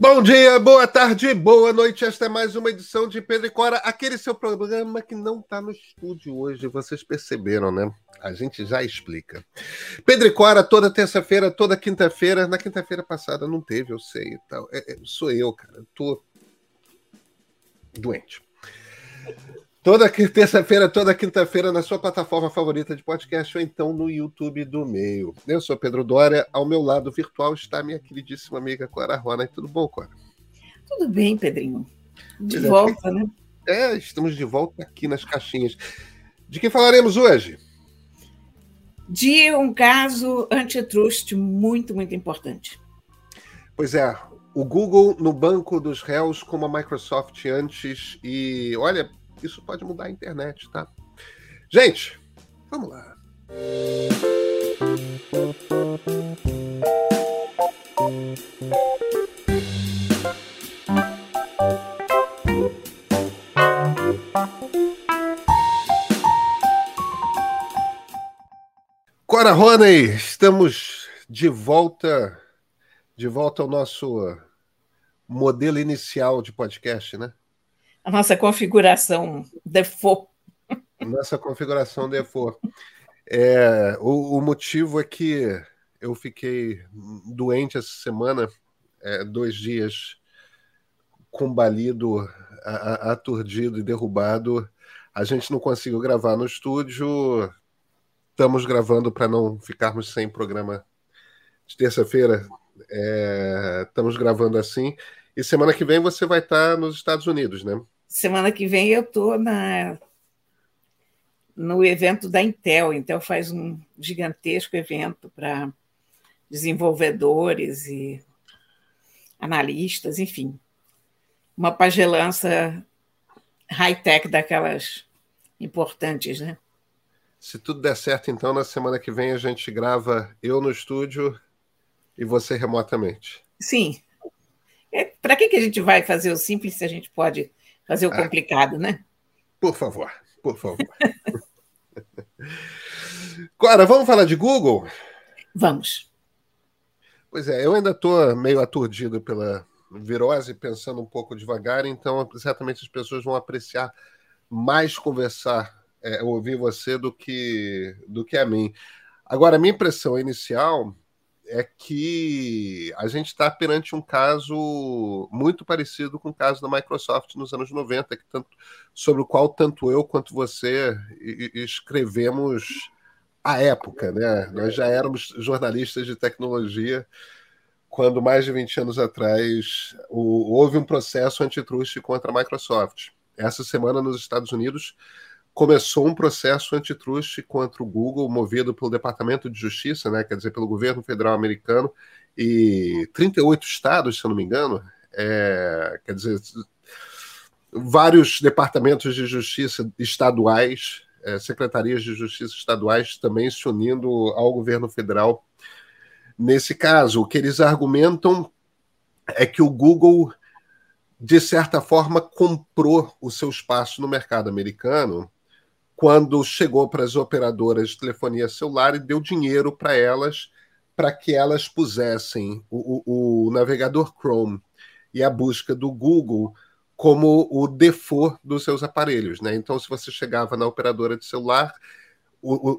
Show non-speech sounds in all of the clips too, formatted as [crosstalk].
Bom dia, boa tarde, boa noite. Esta é mais uma edição de Pedro e Cora, aquele seu programa que não está no estúdio hoje. Vocês perceberam, né? A gente já explica. Pedro e Cora, toda terça-feira, toda quinta-feira. Na quinta-feira passada não teve, eu sei. Então, é, é, sou eu, cara. tô doente. Toda terça-feira, toda quinta-feira, na sua plataforma favorita de podcast ou então no YouTube do Meio. Eu sou Pedro Dória, ao meu lado virtual está minha queridíssima amiga Clara Rona. Tudo bom, Clara? Tudo bem, Pedrinho. De volta, né? É, estamos de volta aqui nas caixinhas. De que falaremos hoje? De um caso antitrust muito, muito importante. Pois é, o Google no banco dos réus como a Microsoft antes e olha, isso pode mudar a internet, tá? Gente, vamos lá. Cora Roney, estamos de volta, de volta ao nosso modelo inicial de podcast, né? A nossa configuração default. Nossa configuração default. É, o, o, motivo é que eu fiquei doente essa semana, é, dois dias combalido, aturdido e derrubado. A gente não conseguiu gravar no estúdio. Estamos gravando para não ficarmos sem programa de terça-feira. É, estamos gravando assim. E semana que vem você vai estar nos Estados Unidos, né? Semana que vem eu estou na no evento da Intel. Intel faz um gigantesco evento para desenvolvedores e analistas, enfim. Uma pagelança high-tech daquelas importantes, né? Se tudo der certo, então, na semana que vem a gente grava eu no estúdio e você remotamente. Sim. É, Para que, que a gente vai fazer o simples se a gente pode fazer o ah. complicado, ah, né? Por favor, por favor. [laughs] Agora, vamos falar de Google? Vamos. Pois é, eu ainda estou meio aturdido pela virose, pensando um pouco devagar, então certamente as pessoas vão apreciar mais conversar, é, ouvir você do que, do que a mim. Agora, a minha impressão inicial é que a gente está perante um caso muito parecido com o caso da Microsoft nos anos 90, que tanto, sobre o qual tanto eu quanto você escrevemos à época. Né? Nós já éramos jornalistas de tecnologia quando, mais de 20 anos atrás, houve um processo antitruste contra a Microsoft. Essa semana, nos Estados Unidos, começou um processo antitruste contra o Google, movido pelo Departamento de Justiça, né, quer dizer, pelo governo federal americano, e 38 estados, se eu não me engano, é, quer dizer, vários departamentos de justiça estaduais, é, secretarias de justiça estaduais também se unindo ao governo federal. Nesse caso, o que eles argumentam é que o Google, de certa forma, comprou o seu espaço no mercado americano quando chegou para as operadoras de telefonia celular e deu dinheiro para elas para que elas pusessem o, o, o, navegador Chrome e a busca do Google como o default dos seus aparelhos. Né? Então, se você chegava na operadora de celular, o,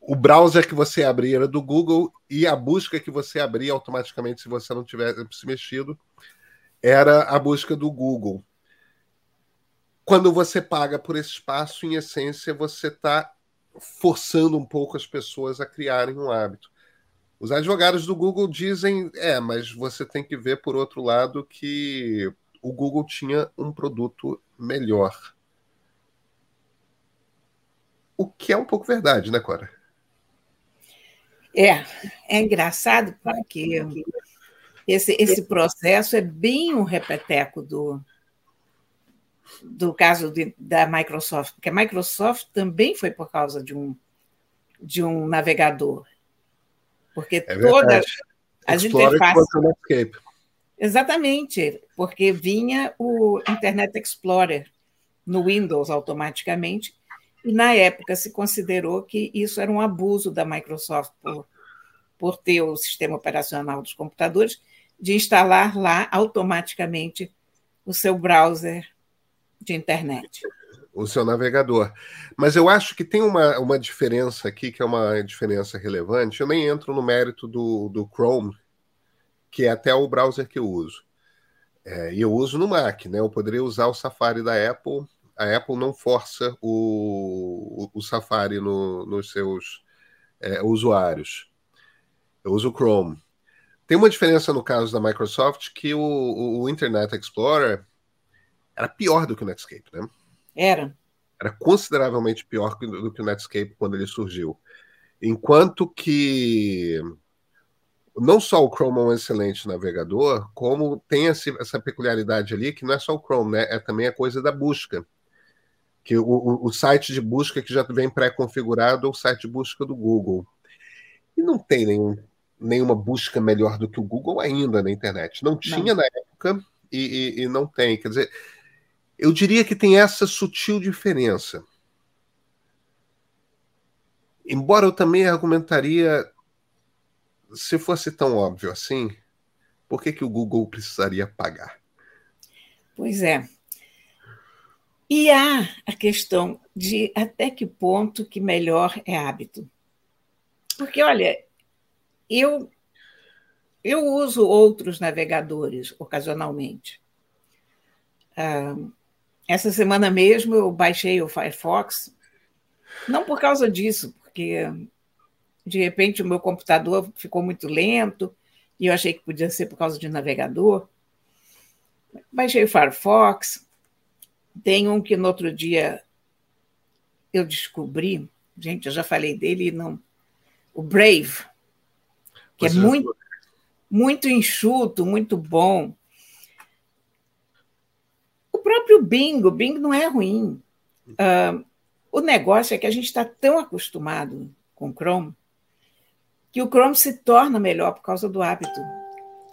o browser que você abria era do Google e a busca que você abria automaticamente, se você não tivesse se mexido, era a busca do Google quando você paga por esse espaço, em essência, você está forçando um pouco as pessoas a criarem um hábito. Os advogados do Google dizem, é, mas você tem que ver por outro lado que o Google tinha um produto melhor. O que é um pouco verdade, né, Cora? É, é engraçado porque esse, esse processo é bem um repeteco do, do caso de, da Microsoft, porque a Microsoft também foi por causa de um, de um navegador. Porque é toda as interfaces. Exatamente, porque vinha o Internet Explorer no Windows automaticamente, e na época se considerou que isso era um abuso da Microsoft por, por ter o sistema operacional dos computadores de instalar lá automaticamente o seu browser de internet. O seu navegador. Mas eu acho que tem uma, uma diferença aqui, que é uma diferença relevante. Eu nem entro no mérito do, do Chrome, que é até o browser que eu uso. É, e eu uso no Mac, né? Eu poderia usar o Safari da Apple. A Apple não força o, o, o Safari no, nos seus é, usuários. Eu uso o Chrome. Tem uma diferença no caso da Microsoft que o, o, o Internet Explorer era pior do que o Netscape, né? Era. Era consideravelmente pior do que o Netscape quando ele surgiu. Enquanto que não só o Chrome é um excelente navegador, como tem essa peculiaridade ali, que não é só o Chrome, né? É também a coisa da busca. Que o, o, site de busca que já vem pré-configurado é o site de busca do Google. E não tem nenhum nenhuma busca melhor do que o Google ainda na internet. Não tinha não. na época e, e, e não tem. Quer dizer, eu diria que tem essa sutil diferença. Embora eu também argumentaria, se fosse tão óbvio assim, por que, que o Google precisaria pagar? Pois é. E há a questão de até que ponto que melhor é hábito. Porque, olha, eu, eu uso outros navegadores ocasionalmente. Ah, essa semana mesmo eu baixei o Firefox, não por causa disso, porque de repente o meu computador ficou muito lento e eu achei que podia ser por causa de navegador. Baixei o Firefox, tem um que no outro dia eu descobri, gente, eu já falei dele, não, o Brave que é muito, muito enxuto, muito bom. Próprio Bing, o Bing não é ruim. Uh, o negócio é que a gente está tão acostumado com o Chrome que o Chrome se torna melhor por causa do hábito.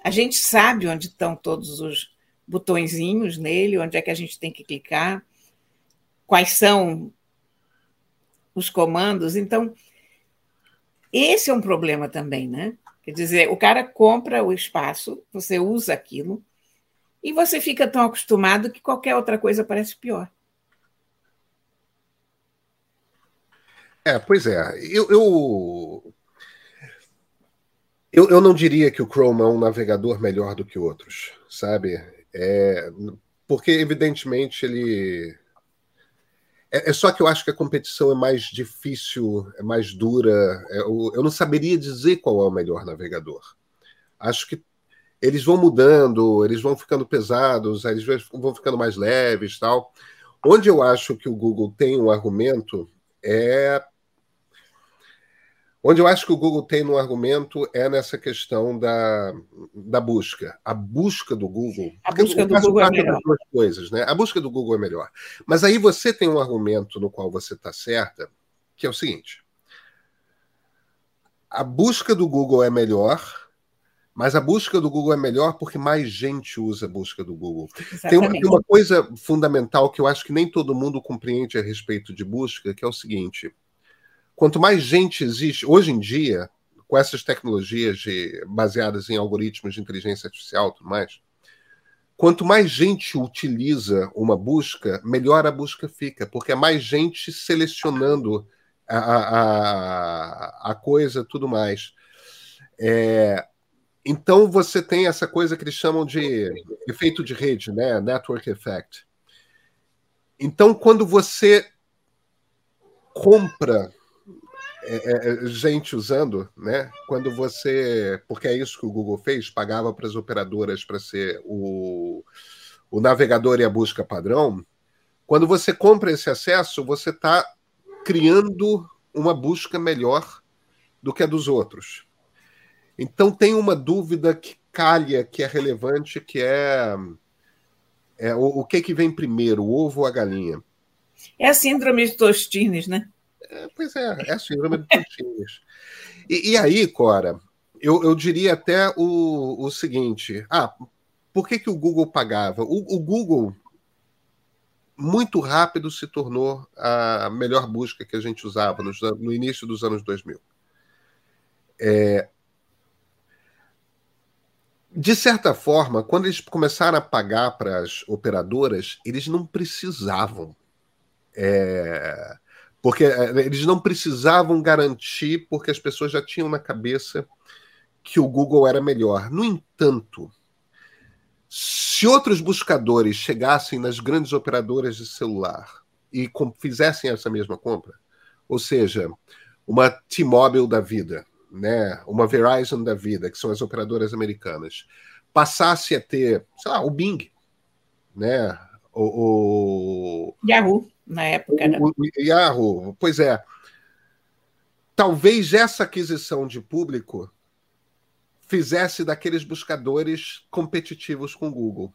A gente sabe onde estão todos os botõezinhos nele, onde é que a gente tem que clicar, quais são os comandos. Então, esse é um problema também, né? Quer dizer, o cara compra o espaço, você usa aquilo, e você fica tão acostumado que qualquer outra coisa parece pior. É, pois é. Eu, eu, eu, eu, não diria que o Chrome é um navegador melhor do que outros, sabe? É, porque, evidentemente, ele é, é, só que eu acho que a competição é mais difícil, é mais dura. É, eu, eu não saberia dizer qual é o melhor navegador. Acho que eles vão mudando, eles vão ficando pesados, eles vão ficando mais leves, tal. Onde eu acho que o Google tem um argumento é Onde eu acho que o Google tem no argumento é nessa questão da, da busca. A busca do Google. A busca do Google é melhor. Duas coisas, né? A busca do Google é melhor. Mas aí você tem um argumento no qual você está certa, que é o seguinte: a busca do Google é melhor, mas a busca do Google é melhor porque mais gente usa a busca do Google. Tem uma, tem uma coisa fundamental que eu acho que nem todo mundo compreende a respeito de busca, que é o seguinte quanto mais gente existe, hoje em dia, com essas tecnologias de, baseadas em algoritmos de inteligência artificial e tudo mais, quanto mais gente utiliza uma busca, melhor a busca fica, porque é mais gente selecionando a, a, a coisa tudo mais. É, então você tem essa coisa que eles chamam de efeito de rede, né? Network effect. Então, quando você compra é, é, é, gente usando, né? Quando você. Porque é isso que o Google fez, pagava para as operadoras para ser o, o navegador e a busca padrão. Quando você compra esse acesso, você está criando uma busca melhor do que a dos outros. Então tem uma dúvida que calha, que é relevante, que é, é o, o que que vem primeiro, o ovo ou a galinha? É a síndrome de Tostines, né? É, pois é, é a síndrome do Tostines. E, e, aí, Cora, eu, eu diria até o, o seguinte: ah, por que, que o Google pagava? O, o Google muito rápido se tornou a melhor busca que a gente usava no, no início dos anos 2000. É, de certa forma, quando eles começaram a pagar para as operadoras, eles não precisavam. É, porque é, eles não precisavam garantir, porque as pessoas já tinham na cabeça que o Google era melhor. No entanto, se outros buscadores chegassem nas grandes operadoras de celular e fizessem essa mesma compra, ou seja, uma T-Mobile da vida, né, uma Verizon da vida, que são as operadoras americanas, passasse a ter, sei lá, o Bing, né, o, o Yahoo na época, né? O, o Yahoo, pois é. Talvez essa aquisição de público fizesse daqueles buscadores competitivos com o Google.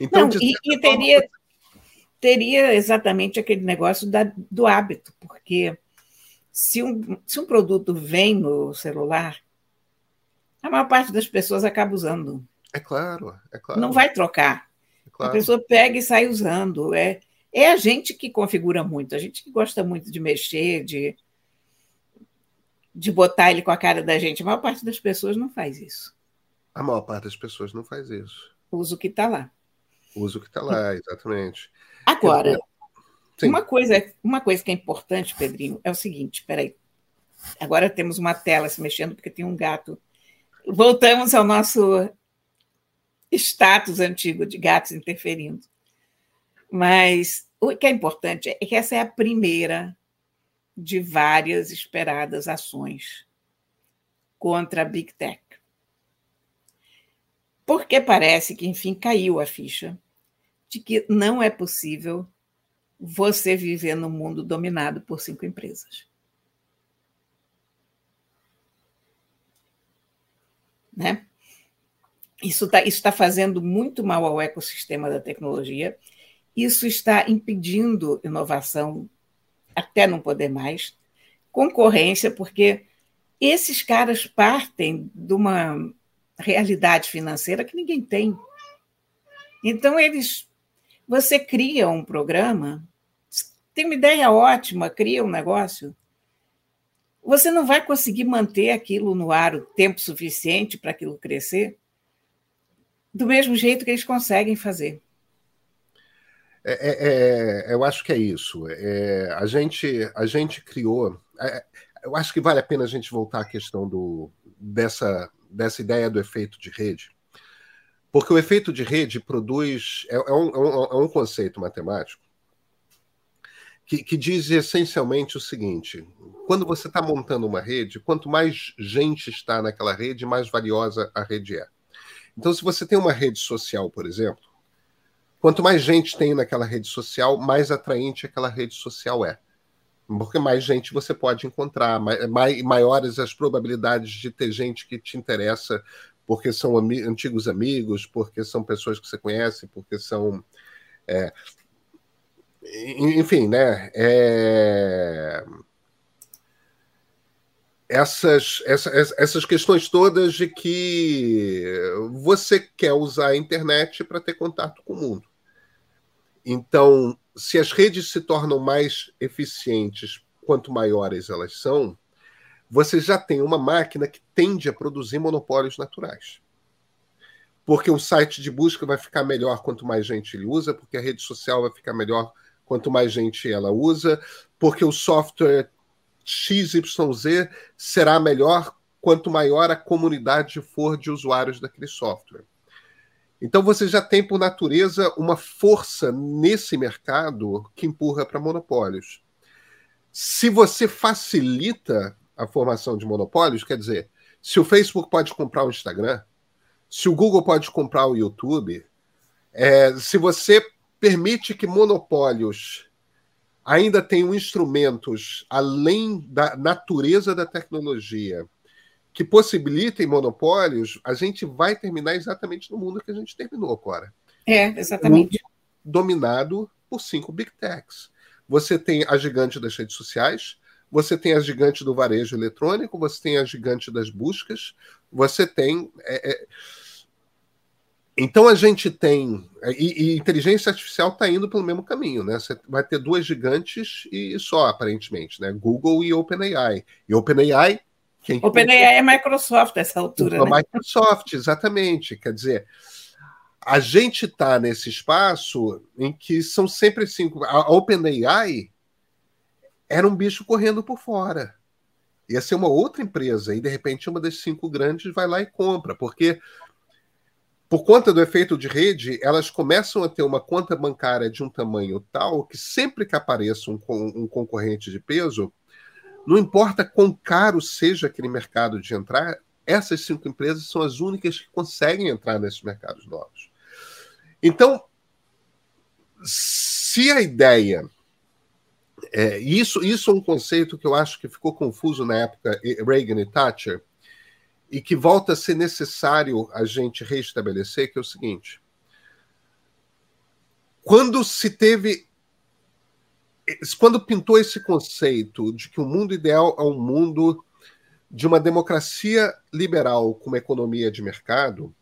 Então, Não, e, e teria, forma... teria exatamente aquele negócio da, do hábito, porque se um, se um produto vem no celular, a maior parte das pessoas acaba usando. É claro, é claro. Não vai trocar. É claro. A pessoa pega e sai usando. É, é a gente que configura muito, a gente que gosta muito de mexer, de, de botar ele com a cara da gente. A maior parte das pessoas não faz isso. A maior parte das pessoas não faz isso. Usa o que está lá. Usa o que está lá, exatamente. Agora, uma coisa, uma coisa que é importante, Pedrinho, é o seguinte: espera aí. Agora temos uma tela se mexendo porque tem um gato. Voltamos ao nosso status antigo de gatos interferindo. Mas o que é importante é que essa é a primeira de várias esperadas ações contra a Big Tech. Porque parece que, enfim, caiu a ficha de que não é possível você viver num mundo dominado por cinco empresas. Né? Isso está isso tá fazendo muito mal ao ecossistema da tecnologia, isso está impedindo inovação até não poder mais, concorrência, porque esses caras partem de uma realidade financeira que ninguém tem. Então, eles você cria um programa, tem uma ideia ótima, cria um negócio, você não vai conseguir manter aquilo no ar o tempo suficiente para aquilo crescer do mesmo jeito que eles conseguem fazer. É, é, é, eu acho que é isso. É, a, gente, a gente criou. É, eu acho que vale a pena a gente voltar à questão do, dessa, dessa ideia do efeito de rede, porque o efeito de rede produz. É, é, um, é, um, é um, conceito matemático que, que, diz essencialmente o seguinte: quando você está montando uma rede, quanto mais gente está naquela rede, mais valiosa a rede é. Então, se você tem uma rede social, por exemplo, quanto mais gente tem naquela rede social, mais atraente aquela rede social é. Porque mais gente você pode encontrar, mais, maiores as probabilidades de ter gente que te interessa porque são antigos amigos, porque são pessoas que você conhece, porque são. É, enfim, né? É, essas, essas, essas questões todas de que você quer usar a internet para ter contato com o mundo. Então, se as redes se tornam mais eficientes quanto maiores elas são, você já tem uma máquina que tende a produzir monopólios naturais. Porque o site de busca vai ficar melhor quanto mais gente ele usa, porque a rede social vai ficar melhor quanto mais gente ela usa, porque o software XYZ será melhor quanto maior a comunidade for de usuários daquele software. Então você já tem por natureza uma força nesse mercado que empurra para monopólios. Se você facilita a formação de monopólios, quer dizer, se o Facebook pode comprar o Instagram, se o Google pode comprar o YouTube, é, se você permite que monopólios ainda tenham instrumentos além da natureza da tecnologia que possibilitem monopólios, a gente vai terminar exatamente no mundo que a gente terminou agora. É, exatamente. Um dominado por cinco big techs. Você tem a gigante das redes sociais, você tem a gigante do varejo eletrônico, você tem a gigante das buscas, você tem. É, é... Então a gente tem. E, e inteligência artificial está indo pelo mesmo caminho, né? Você vai ter duas gigantes e só, aparentemente, né? Google e OpenAI. E OpenAI Quem OpenAI é Microsoft nessa altura. Né? Microsoft, exatamente. Quer dizer, a gente está nesse espaço em que são sempre cinco. A OpenAI era um bicho correndo por fora. Ia ser uma outra empresa, e de repente uma das cinco grandes vai lá e compra, porque por conta do efeito de rede, elas começam a ter uma conta bancária de um tamanho tal que sempre que apareça um, um concorrente de peso, não importa quão caro seja aquele mercado de entrar, essas cinco empresas são as únicas que conseguem entrar nesses mercados novos. Então, se a ideia. É, isso, isso é um conceito que eu acho que ficou confuso na época Reagan e Thatcher, e que volta a ser necessário a gente restabelecer, que é o seguinte. Quando se teve quando pintou esse conceito de que o mundo ideal é um mundo de uma democracia liberal com uma economia de mercado,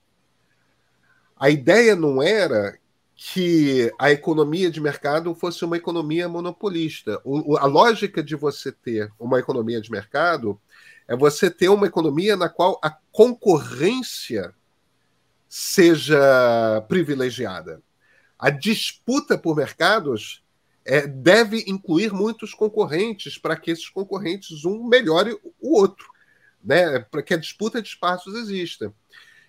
a ideia não era que a economia de mercado fosse uma economia monopolista. O, a lógica de você ter uma economia de mercado é você ter uma economia na qual a concorrência seja privilegiada. A disputa por mercados é, deve incluir muitos concorrentes para que esses concorrentes um melhore o outro, né? para que a disputa de espaços exista.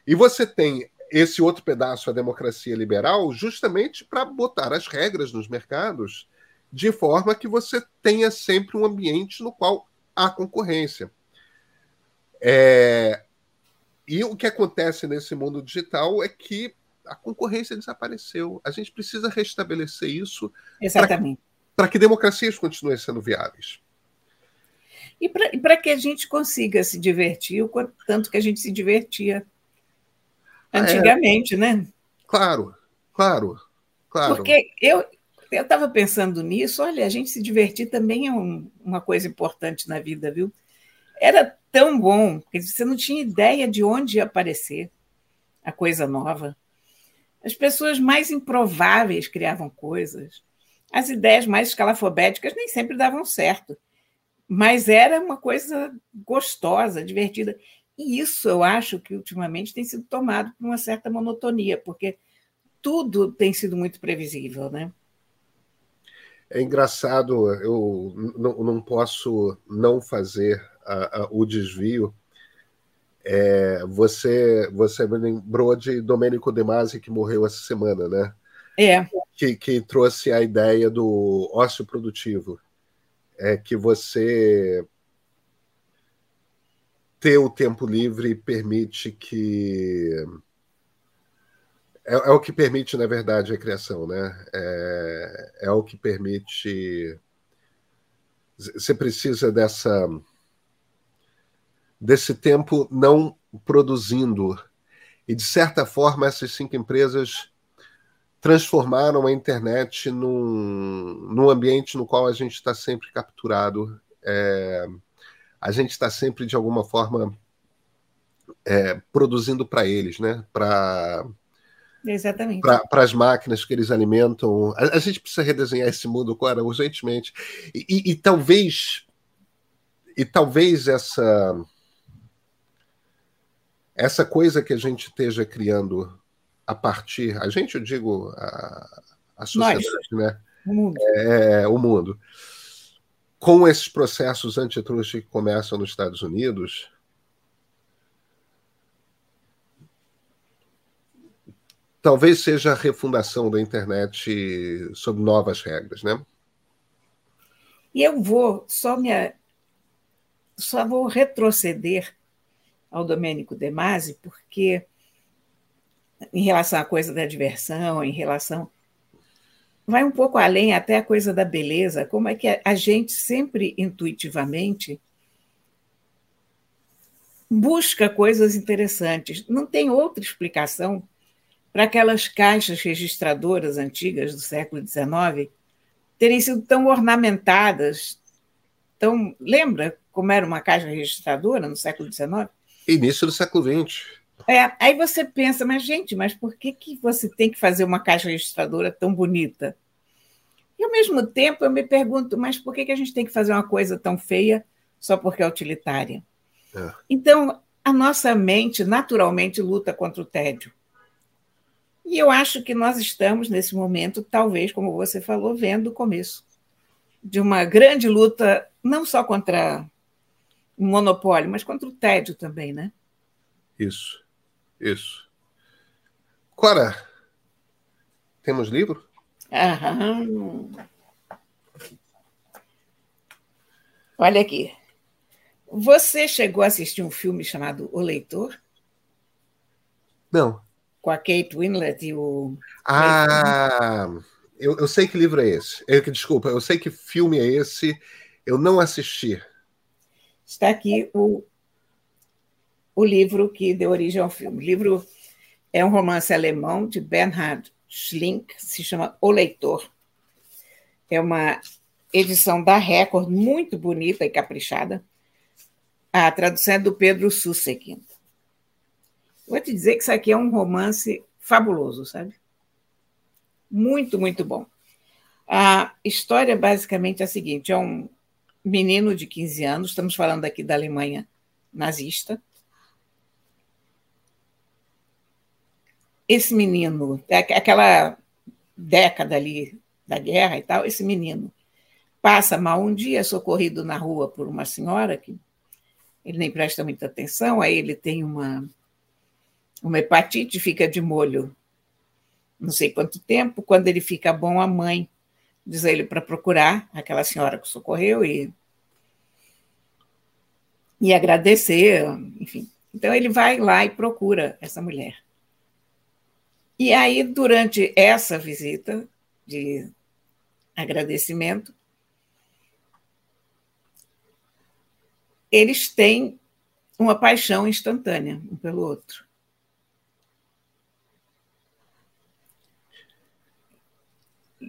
E você tem esse outro pedaço, a democracia liberal, justamente para botar as regras nos mercados de forma que você tenha sempre um ambiente no qual há concorrência. É... E o que acontece nesse mundo digital é que a concorrência desapareceu. A gente precisa restabelecer isso para que, que democracias continuem sendo viáveis. E para que a gente consiga se divertir o quanto tanto que a gente se divertia antigamente, é, né? Claro, claro, claro. Porque eu eu estava pensando nisso, olha, a gente se divertir também é um, uma coisa importante na vida, viu? Era tão bom, que você não tinha ideia de onde ia aparecer a coisa nova. As pessoas mais improváveis criavam coisas. As ideias mais escalafobéticas nem sempre davam certo. Mas era uma coisa gostosa, divertida. E isso eu acho que ultimamente tem sido tomado por uma certa monotonia, porque tudo tem sido muito previsível, né? É engraçado, eu não, não posso não fazer a, a, o desvio é, você, você me lembrou de Domênico De Masi, que morreu essa semana, né? É. Que, que trouxe a ideia do ócio produtivo. É que você ter o tempo livre permite que. É, é, o que permite, na verdade, a criação, né? É, é o que permite. Você precisa dessa desse tempo não produzindo. E, de certa forma, essas cinco empresas transformaram a internet num, num ambiente no qual a gente está sempre capturado. É, a gente está sempre, de alguma forma, é, produzindo para eles, né? Para Exatamente. Para as máquinas que eles alimentam. A, a, gente precisa redesenhar esse mundo, agora urgentemente. E, e, e talvez. E talvez essa essa coisa que a gente esteja criando a partir, a gente, eu digo, a, a sociedade, Nós. né? O mundo. É, o mundo. Com esses processos antitruste que começam nos Estados Unidos, talvez seja a refundação da internet sob novas regras, né? E eu vou só me só vou retroceder ao Domênico De Masi, porque em relação à coisa da diversão, em relação vai um pouco além até a coisa da beleza, como é que a gente sempre intuitivamente busca coisas interessantes. Não tem outra explicação para aquelas caixas registradoras antigas do século XIX terem sido tão ornamentadas, tão lembra como era uma caixa registradora no século XIX? Início do século XX. É, aí você pensa, mas gente, mas por que, que você tem que fazer uma caixa registradora tão bonita? E ao mesmo tempo eu me pergunto, mas por que, que a gente tem que fazer uma coisa tão feia só porque é utilitária? É. Então, a nossa mente naturalmente luta contra o tédio. E eu acho que nós estamos, nesse momento, talvez, como você falou, vendo o começo de uma grande luta, não só contra o monopólio, mas contra o tédio também, né? Isso, isso. Cora, temos livro? Aham. Olha aqui. Você chegou a assistir um filme chamado O Leitor? Não com a Kate Winslet e o. Ah, eu, eu sei que livro é esse. Eu, desculpa, eu sei que filme é esse. Eu não assisti. Está aqui o, o livro que deu origem ao filme. O livro é um romance alemão de Bernhard Schlink, se chama O Leitor. É uma edição da Record, muito bonita e caprichada. A tradução é do Pedro Sussekin. Vou te dizer que isso aqui é um romance fabuloso, sabe? Muito, muito bom. A história basicamente é a seguinte: é um menino de 15 anos, estamos falando aqui da Alemanha nazista. Esse menino, é aquela década ali da guerra e tal, esse menino passa mal um dia, socorrido na rua por uma senhora que ele nem presta muita atenção, aí ele tem uma uma hepatite, fica de molho não sei quanto tempo. Quando ele fica bom, a mãe diz a ele para procurar aquela senhora que socorreu e, e agradecer, enfim. Então ele vai lá e procura essa mulher. E aí, durante essa visita de agradecimento, eles têm uma paixão instantânea um pelo outro.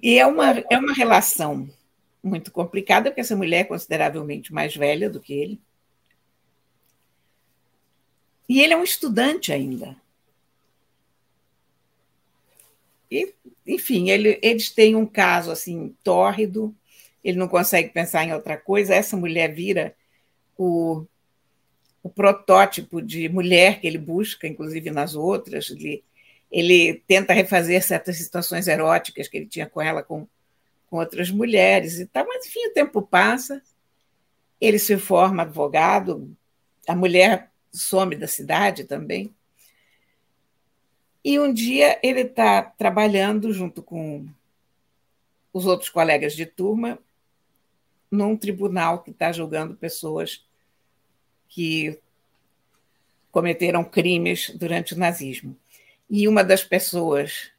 E é uma, é uma relação muito complicada, porque essa mulher é consideravelmente mais velha do que ele. E ele é um estudante ainda. E, enfim, ele, eles têm um caso assim tórrido, ele não consegue pensar em outra coisa. Essa mulher vira o, o protótipo de mulher que ele busca, inclusive nas outras. Ele, ele tenta refazer certas situações eróticas que ele tinha com ela, com, com outras mulheres e tal, mas enfim, o tempo passa, ele se forma advogado, a mulher some da cidade também. E um dia ele está trabalhando junto com os outros colegas de turma num tribunal que está julgando pessoas que cometeram crimes durante o nazismo. E uma das pessoas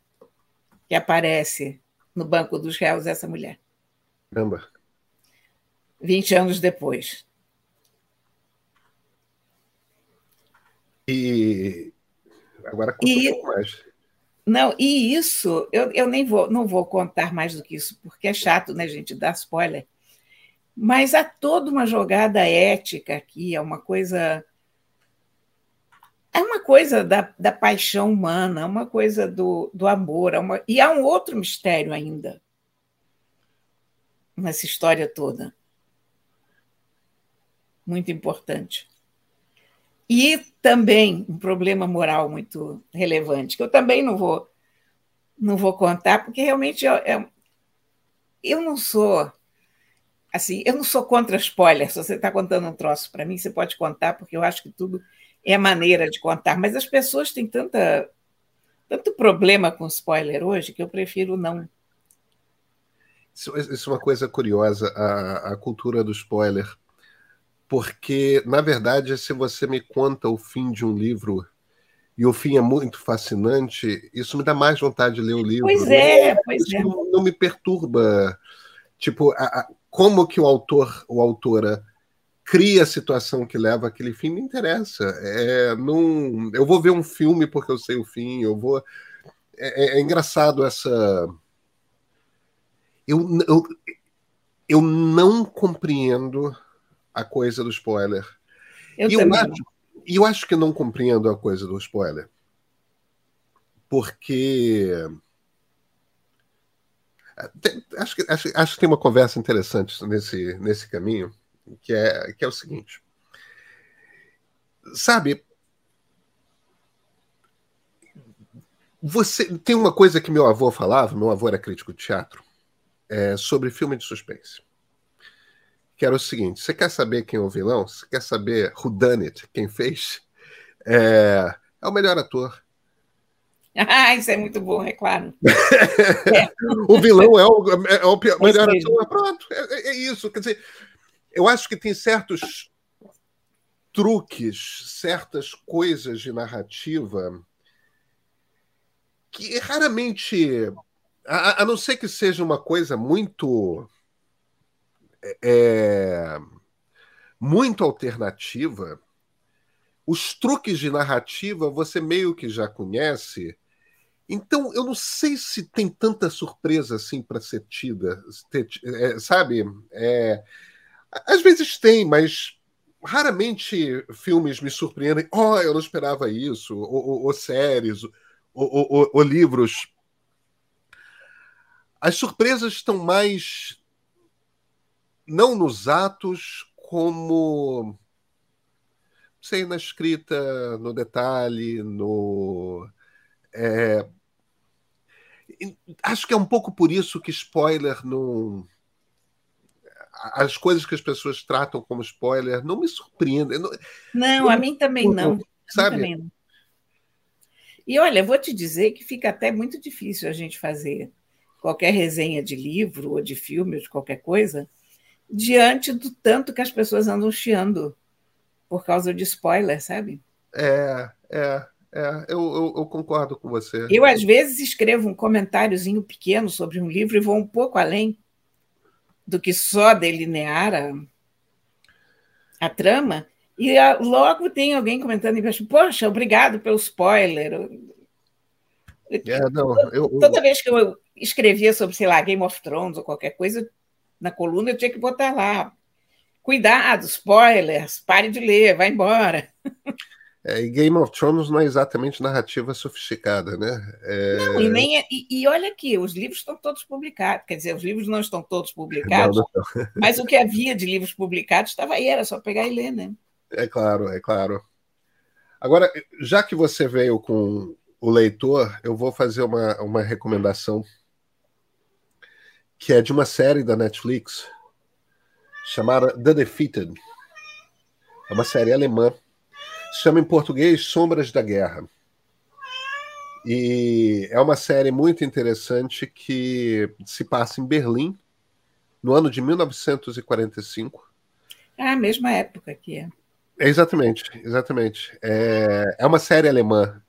que aparece no banco dos réus é essa mulher. Caramba. 20 anos depois. E agora conta e... um pouco mais. Não, e isso, eu, eu nem vou, não vou contar mais do que isso, porque é chato, né, gente, dar spoiler. Mas há toda uma jogada ética aqui, é uma coisa é uma coisa da, da paixão humana, é uma coisa do, do amor, é uma, e há um outro mistério ainda nessa história toda. Muito importante. E também um problema moral muito relevante, que eu também não vou não vou contar, porque realmente eu, eu, eu não sou assim, eu não sou contra spoiler. Se você está contando um troço para mim, você pode contar, porque eu acho que tudo é maneira de contar, mas as pessoas têm tanta, tanto problema com spoiler hoje que eu prefiro não. Isso, isso é uma coisa curiosa, a, a cultura do spoiler. Porque, na verdade, se você me conta o fim de um livro e o fim é muito fascinante, isso me dá mais vontade de ler o livro. Pois é, pois isso é. Não, não me perturba. Tipo, a, a, como que o autor ou autora cria a situação que leva aquele fim, me interessa. É, não, eu vou ver um filme porque eu sei o fim, eu vou. É, é, é engraçado essa. Eu, eu, eu não compreendo a coisa do spoiler. Eu e, eu acho, eu acho que não compreendo a coisa do spoiler. Porque. Acho que, acho, acho que tem uma conversa interessante nesse, nesse caminho que é, que é o seguinte. sabe, você tem uma coisa que meu avô falava, meu avô era crítico de teatro, é, sobre filme de suspense. Que era o seguinte: você quer saber quem é o vilão? Você quer saber who done it, quem fez? É, é o melhor ator. Ah, isso é muito bom, é claro. é. [laughs] o vilão é o, é o pior, melhor ator. Pronto, é, é, isso. Quer dizer, eu acho que tem certos truques, certas coisas de narrativa que raramente, a, a não ser que seja uma coisa muito é, muito alternativa, os truques de narrativa você meio que já conhece. Então, eu não sei se tem tanta surpresa assim para ser tida, ter, é, sabe? É, às vezes tem, mas raramente filmes me surpreendem. Oh, eu não esperava isso, ou, ou, ou séries, ou, ou, ou livros. As surpresas estão mais não nos atos, como sei, na escrita, no detalhe, no. É... Acho que é um pouco por isso que spoiler não. As coisas que as pessoas tratam como spoiler não me surpreendem. Não, não a mim também não. Sabe? Também não. E olha, vou te dizer que fica até muito difícil a gente fazer qualquer resenha de livro ou de filme ou de qualquer coisa diante do tanto que as pessoas andam chiando por causa de spoiler, sabe? É, é, é eu, eu, eu, concordo com você. Eu, às vezes, escrevo um comentáriozinho pequeno sobre um livro e vou um pouco além do que só delinear a, a trama, e a, logo tem alguém comentando embaixo, poxa, obrigado pelo spoiler. É, não, eu, Toda vez que eu escrevia sobre, sei lá, Game of Thrones ou qualquer coisa, na coluna, eu tinha que botar lá. Cuidado, spoilers, pare de ler, vai embora. É, e Game of Thrones não é exatamente narrativa sofisticada, né? É... Não, e, nem é, e, e, olha aqui, os livros estão todos publicados. Quer dizer, os livros não estão todos publicados, não, não. [laughs] mas o que havia de livros publicados estava aí, era só pegar e ler, né? É claro, é claro. Agora, já que você veio com o leitor, eu vou fazer uma, uma recomendação que é de uma série da Netflix chamada The Defeated. É uma série alemã. Se chama em português Sombras da Guerra. E é uma série muito interessante que se passa em Berlim, no ano de 1945. É a mesma época que é. Exatamente, exatamente. É, é uma série alemã.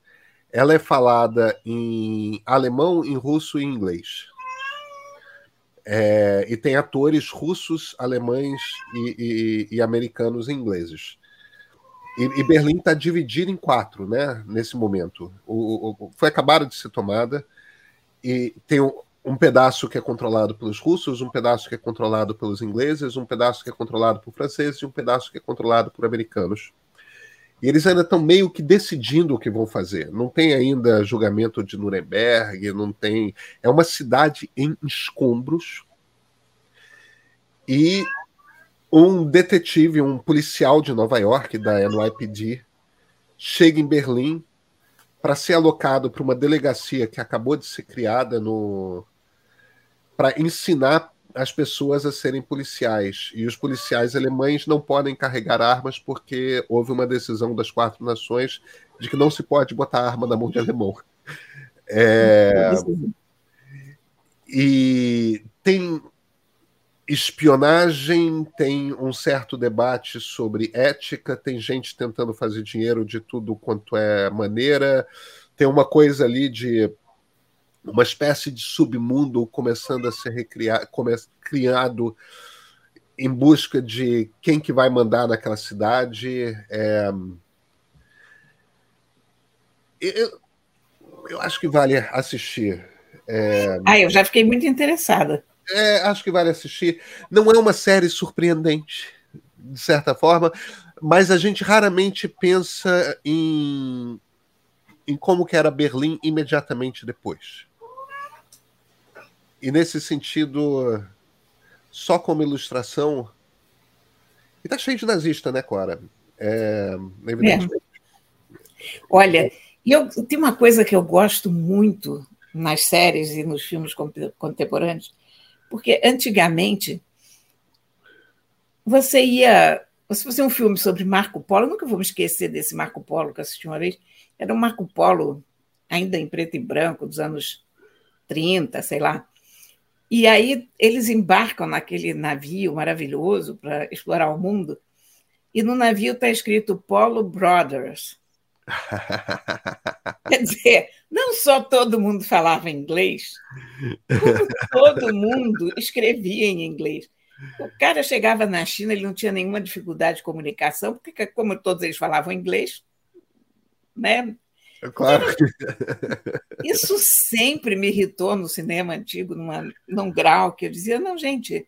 Ela é falada em alemão, em russo e em inglês. É, e tem atores russos, alemães e, e, e americanos e ingleses. E, e Berlim está dividido em quatro, né? Nesse momento, o, o, foi acabado de ser tomada e tem um, um, pedaço que é controlado pelos russos, um pedaço que é controlado pelos ingleses, um pedaço que é controlado por franceses e um pedaço que é controlado por americanos. E eles ainda estão meio que decidindo o que vão fazer. Não tem ainda julgamento de Nuremberg, não tem. É uma cidade em escombros. E um detetive, um policial de Nova York, da NYPD, chega em Berlim para ser alocado para uma delegacia que acabou de ser criada no para ensinar as pessoas a serem policiais. E os policiais alemães não podem carregar armas porque houve uma decisão das quatro nações de que não se pode botar arma na mão de alemão. É... E tem espionagem, tem um certo debate sobre ética, tem gente tentando fazer dinheiro de tudo quanto é maneira, tem uma coisa ali de uma espécie de submundo começando a ser recriado, criado em busca de quem que vai mandar naquela cidade. É... Eu, eu acho que vale assistir. É... Ah, eu já fiquei muito interessada. É, acho que vale assistir. Não é uma série surpreendente, de certa forma, mas a gente raramente pensa em, em como que era Berlim imediatamente depois. E nesse sentido, só como ilustração. E tá cheio de nazista, né, Cora? É, evidentemente. É. Olha, eu, tem uma coisa que eu gosto muito nas séries e nos filmes contemporâneos, porque antigamente você ia. Se fosse um filme sobre Marco Polo, nunca vou me esquecer desse Marco Polo que assisti uma vez. Era um Marco Polo, ainda em preto e branco, dos anos 30, sei lá. E aí eles embarcam naquele navio maravilhoso para explorar o mundo. E no navio está escrito Polo Brothers. [laughs] Quer dizer, não só todo mundo falava inglês, todo mundo escrevia em inglês. O cara chegava na China, ele não tinha nenhuma dificuldade de comunicação, porque, como todos eles falavam inglês, né? É claro. Isso sempre me irritou no cinema antigo, numa, num grau que eu dizia: não, gente,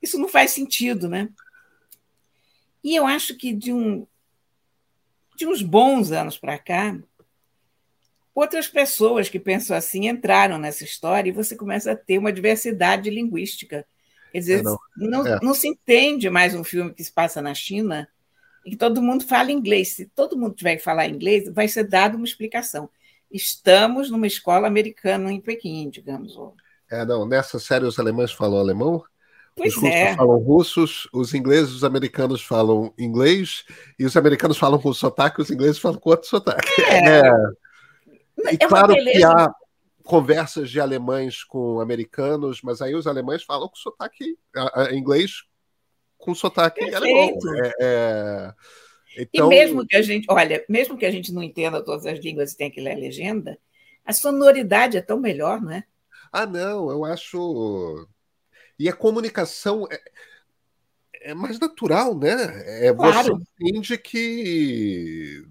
isso não faz sentido, né? E eu acho que de, um, de uns bons anos para cá, outras pessoas que pensam assim entraram nessa história e você começa a ter uma diversidade linguística. Quer dizer, é, não, não, é. não, se entende mais um filme que se passa na China e todo mundo fala inglês. Se todo mundo tiver que falar inglês, vai ser dada uma explicação. Estamos numa escola americana em Pequim, digamos. É, não, nessa série os alemães falam alemão, pois os russos é. falam russos, os ingleses, os americanos falam inglês, e os americanos falam com sotaque, os ingleses falam com outro sotaque. É. [laughs] é. E é claro que há conversas de alemães com americanos, mas aí os alemães falam com sotaque inglês com sotaque alemão. É, é... Então... E mesmo que a gente, olha, mesmo que a gente não entenda todas as línguas e tenha que ler a legenda, a sonoridade é tão melhor, não é? Ah, não, eu acho. E a comunicação é, é mais natural, né? É, claro. Você entende que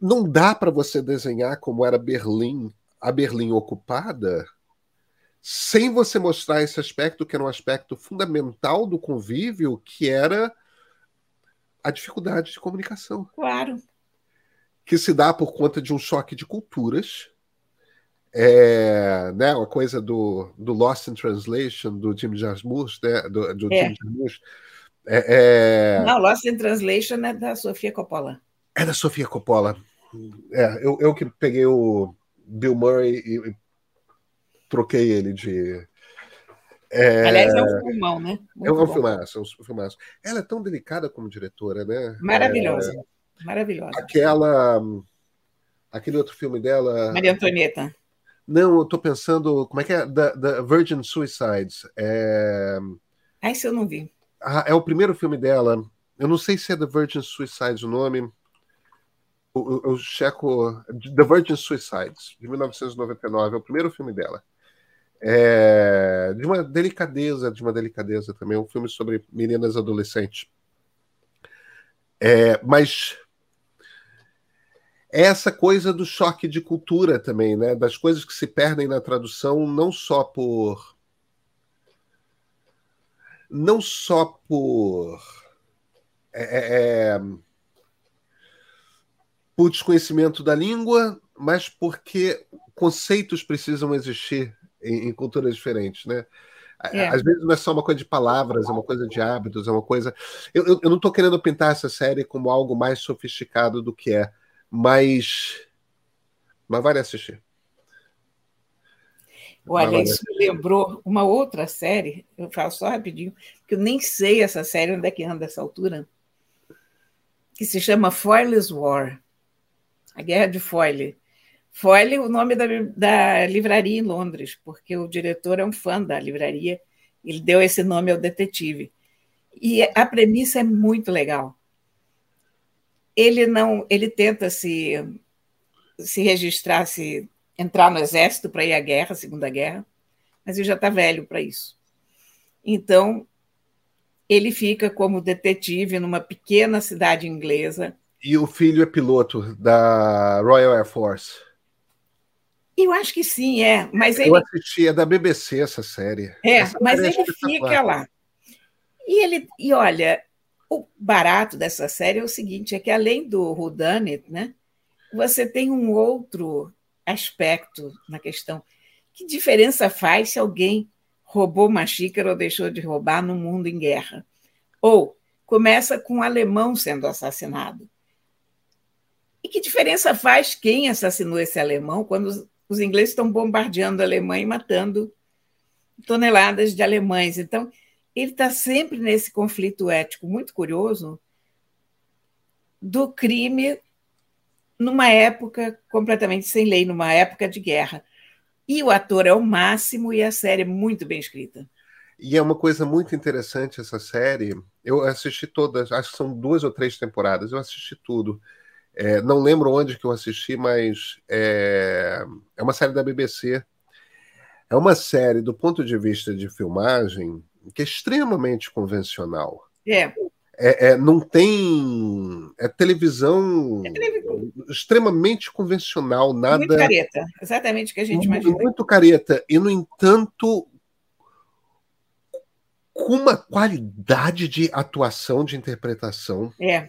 não dá para você desenhar como era Berlim, a Berlim ocupada, sem você mostrar esse aspecto que era um aspecto fundamental do convívio, que era a dificuldade de comunicação. Claro. Que se dá por conta de um choque de culturas. É, né, uma coisa do, do Lost in Translation, do Jim Jarmusch, né, do, do É. Jim Jarmusch. É, é, Não, Lost in Translation é da Sofia Coppola. é da Sofia Coppola. É, eu, eu que peguei o Bill Murray e, e troquei ele de. É, Aliás, é um filmão, né? é um Muito bom. filmaço, é um filmaço. Ela é tão delicada como diretora, né? Maravilhosa. Maravilhosa. Aquela. Aquele outro filme dela. Maria Antonieta. Não, eu tô pensando. Como é que é? Da, da Virgin Suicides. É, Ah, isso eu não vi. ah, é o primeiro filme dela. Eu não sei se é The Virgin Suicides o nome. Eu- eu checo. The Virgin Suicides, de 1999. É o primeiro filme dela. É, de uma delicadeza, de uma delicadeza também. Um filme sobre meninas adolescentes. É, mas essa coisa do choque de cultura também, né? Das coisas que se perdem na tradução, não só por. Não só por. é, é, é, por desconhecimento da língua, mas porque conceitos precisam existir em, em culturas diferentes, né? É. Às vezes não é só uma coisa de palavras, é uma coisa de hábitos, é uma coisa. Eu, eu, eu não estou querendo pintar essa série como algo mais sofisticado do que é, mas. Mas vale assistir. Olha, Vai lá, isso me lembrou uma outra série, eu falo só rapidinho, porque eu nem sei essa série onde é que anda essa altura, que se chama Foyle's War, a Guerra de Foyle. Foyle o nome da, da livraria em Londres, porque o diretor é um fã da livraria, ele deu esse nome ao detetive. E a premissa é muito legal. Ele não, ele tenta se se registrar, se entrar no exército para ir à guerra, Segunda Guerra, mas ele já está velho para isso. Então, ele fica como detetive numa pequena cidade inglesa. E o filho é piloto da Royal Air Force. Eu acho que sim, é, mas Eu ele, assisti, é da BBC essa série. é, Essa mas série é ele fica lá. E ele, e olha, o barato dessa série é o seguinte, é que além do whodunit, né, você tem um outro aspecto na questão. Que diferença faz se alguém roubou uma xícara ou deixou de roubar no mundo em guerra? Ou começa com um alemão sendo assassinado. E que diferença faz quem assassinou esse alemão quando os, ingleses estão bombardeando a Alemanha e matando toneladas de alemães? Então, ele está sempre nesse conflito ético muito curioso do crime numa época completamente sem lei, numa época de guerra. E o ator é o máximo e a série é muito bem escrita. E é uma coisa muito interessante essa série. Eu assisti todas, acho que são duas ou três temporadas, eu assisti tudo. É, não lembro onde que eu assisti, mas é, é uma série da BBC. É uma série, do ponto de vista de filmagem, que é extremamente convencional. É. É, é, não tem. É televisão, é televisão, extremamente convencional, nada. Muito careta, exatamente o que a gente muito, imagina. Muito careta. E, no entanto, com uma qualidade de atuação, de interpretação. É.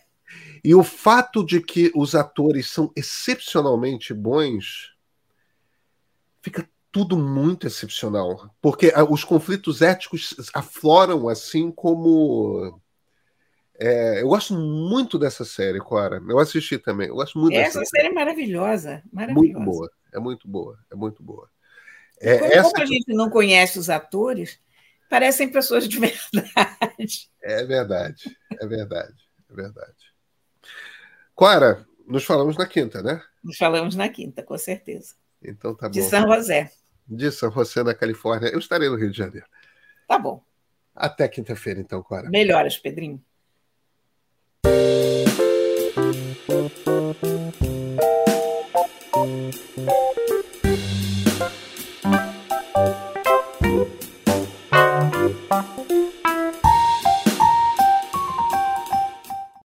E o fato de que os atores são excepcionalmente bons fica tudo muito excepcional. Porque ah, os conflitos éticos afloram assim como. É, eu gosto muito dessa série, Cora. Eu assisti também. Eu gosto muito Essa dessa série é maravilhosa, maravilhosa. Muito boa. É muito boa. É muito boa. É, como, essa... como a gente não conhece os atores, parecem pessoas de [laughs] verdade. É verdade. É verdade. É verdade. Cora, nos falamos na quinta, né? Nos falamos na quinta, com certeza. Então tá bom. De São José de São José, na Califórnia. Eu estarei no Rio de Janeiro. Tá bom. Até quinta-feira, então, Clara. Melhoras, Pedrinho.